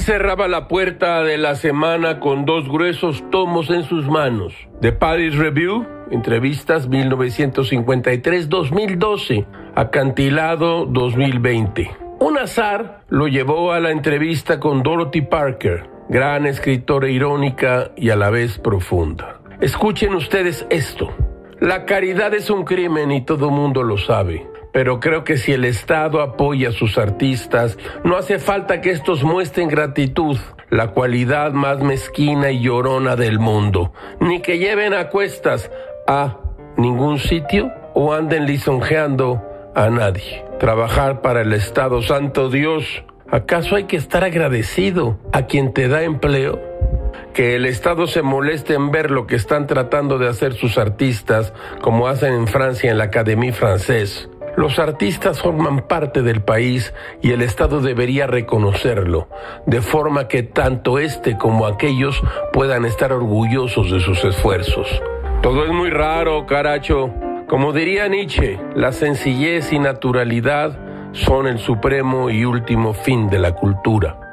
cerraba la puerta de la semana con dos gruesos tomos en sus manos. The Paris Review, entrevistas 1953-2012, acantilado 2020. Un azar lo llevó a la entrevista con Dorothy Parker, gran escritora irónica y a la vez profunda. Escuchen ustedes esto. La caridad es un crimen y todo mundo lo sabe pero creo que si el Estado apoya a sus artistas, no hace falta que estos muestren gratitud, la cualidad más mezquina y llorona del mundo, ni que lleven a cuestas a ningún sitio o anden lisonjeando a nadie. Trabajar para el Estado, santo Dios, ¿acaso hay que estar agradecido a quien te da empleo? que el Estado se moleste en ver lo que están tratando de hacer sus artistas, como hacen en Francia en la Académie Française. Los artistas forman parte del país y el Estado debería reconocerlo, de forma que tanto este como aquellos puedan estar orgullosos de sus esfuerzos. Todo es muy raro, caracho. Como diría Nietzsche, la sencillez y naturalidad son el supremo y último fin de la cultura.